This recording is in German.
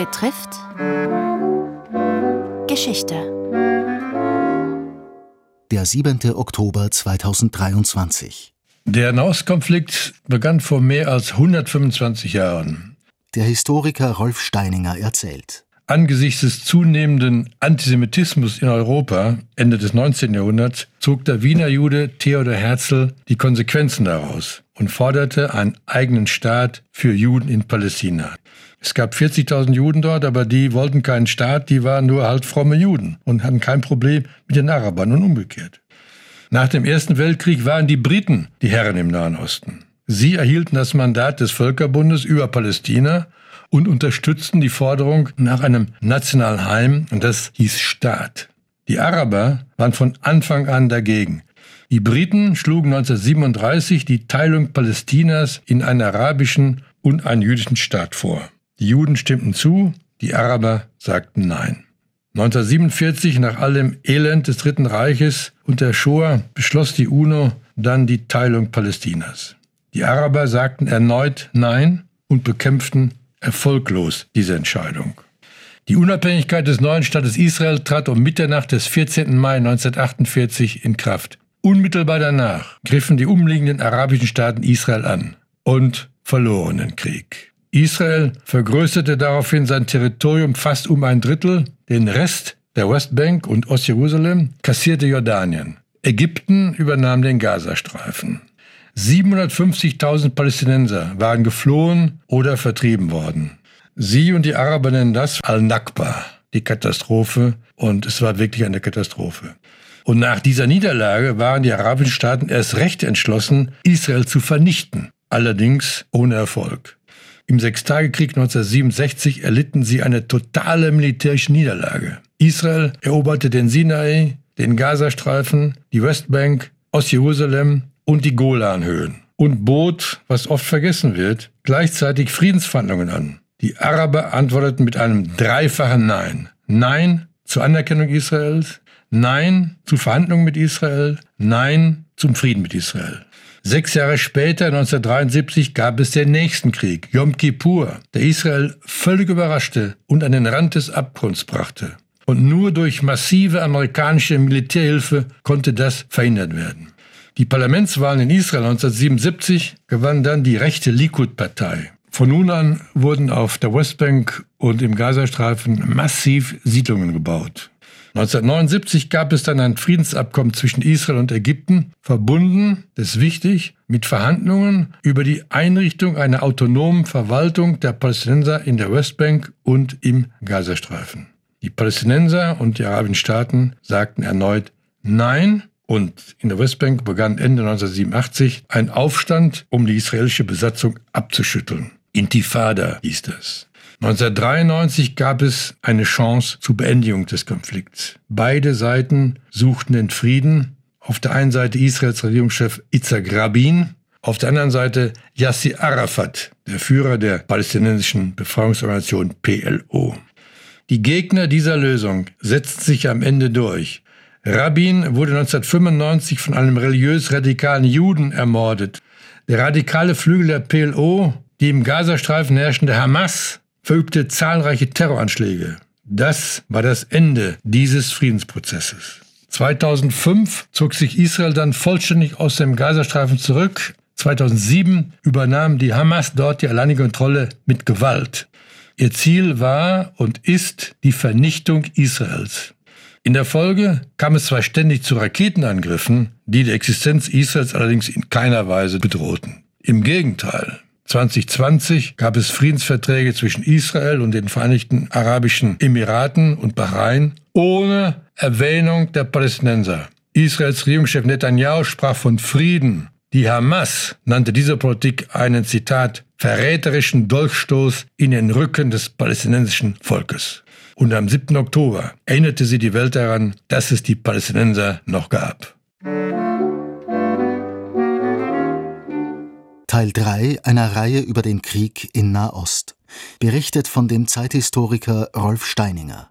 betrifft Geschichte. Der 7. Oktober 2023. Der Nahostkonflikt begann vor mehr als 125 Jahren. Der Historiker Rolf Steininger erzählt. Angesichts des zunehmenden Antisemitismus in Europa Ende des 19. Jahrhunderts zog der Wiener Jude Theodor Herzl die Konsequenzen daraus und forderte einen eigenen Staat für Juden in Palästina. Es gab 40.000 Juden dort, aber die wollten keinen Staat, die waren nur halt fromme Juden und hatten kein Problem mit den Arabern und umgekehrt. Nach dem Ersten Weltkrieg waren die Briten die Herren im Nahen Osten. Sie erhielten das Mandat des Völkerbundes über Palästina und unterstützten die Forderung nach einem nationalen Heim, und das hieß Staat. Die Araber waren von Anfang an dagegen. Die Briten schlugen 1937 die Teilung Palästinas in einen arabischen und einen jüdischen Staat vor. Die Juden stimmten zu, die Araber sagten Nein. 1947, nach allem Elend des Dritten Reiches und der Shoah, beschloss die UNO dann die Teilung Palästinas. Die Araber sagten erneut Nein und bekämpften erfolglos diese Entscheidung. Die Unabhängigkeit des neuen Staates Israel trat um Mitternacht des 14. Mai 1948 in Kraft. Unmittelbar danach griffen die umliegenden arabischen Staaten Israel an und verloren den Krieg. Israel vergrößerte daraufhin sein Territorium fast um ein Drittel, den Rest der Westbank und Ostjerusalem kassierte Jordanien. Ägypten übernahm den Gazastreifen. 750.000 Palästinenser waren geflohen oder vertrieben worden. Sie und die Araber nennen das Al-Nakba, die Katastrophe, und es war wirklich eine Katastrophe. Und nach dieser Niederlage waren die arabischen Staaten erst recht entschlossen, Israel zu vernichten, allerdings ohne Erfolg. Im Sechstagekrieg 1967 erlitten sie eine totale militärische Niederlage. Israel eroberte den Sinai, den Gazastreifen, die Westbank, Ostjerusalem und die Golanhöhen und bot, was oft vergessen wird, gleichzeitig Friedensverhandlungen an. Die Araber antworteten mit einem dreifachen Nein. Nein zur Anerkennung Israels, Nein zu Verhandlungen mit Israel, Nein zum Frieden mit Israel. Sechs Jahre später, 1973, gab es den nächsten Krieg, Yom Kippur, der Israel völlig überraschte und an den Rand des Abgrunds brachte. Und nur durch massive amerikanische Militärhilfe konnte das verhindert werden. Die Parlamentswahlen in Israel 1977 gewann dann die rechte Likud-Partei. Von nun an wurden auf der Westbank und im Gazastreifen massiv Siedlungen gebaut. 1979 gab es dann ein Friedensabkommen zwischen Israel und Ägypten, verbunden, das ist wichtig, mit Verhandlungen über die Einrichtung einer autonomen Verwaltung der Palästinenser in der Westbank und im Gazastreifen. Die Palästinenser und die arabischen Staaten sagten erneut Nein und in der Westbank begann Ende 1987 ein Aufstand, um die israelische Besatzung abzuschütteln. Intifada hieß das. 1993 gab es eine Chance zur Beendigung des Konflikts. Beide Seiten suchten den Frieden. Auf der einen Seite Israels Regierungschef Itzhak Rabin, auf der anderen Seite Yasser Arafat, der Führer der palästinensischen Befreiungsorganisation PLO. Die Gegner dieser Lösung setzten sich am Ende durch. Rabin wurde 1995 von einem religiös radikalen Juden ermordet. Der radikale Flügel der PLO, die im Gazastreifen herrschende Hamas, verübte zahlreiche Terroranschläge. Das war das Ende dieses Friedensprozesses. 2005 zog sich Israel dann vollständig aus dem Gazastreifen zurück. 2007 übernahm die Hamas dort die alleinige Kontrolle mit Gewalt. Ihr Ziel war und ist die Vernichtung Israels. In der Folge kam es zwar ständig zu Raketenangriffen, die die Existenz Israels allerdings in keiner Weise bedrohten. Im Gegenteil, 2020 gab es Friedensverträge zwischen Israel und den Vereinigten Arabischen Emiraten und Bahrain ohne Erwähnung der Palästinenser. Israels Regierungschef Netanyahu sprach von Frieden. Die Hamas nannte diese Politik einen Zitat verräterischen Dolchstoß in den Rücken des palästinensischen Volkes. Und am 7. Oktober erinnerte sie die Welt daran, dass es die Palästinenser noch gab. Teil 3 einer Reihe über den Krieg in Nahost. Berichtet von dem Zeithistoriker Rolf Steininger.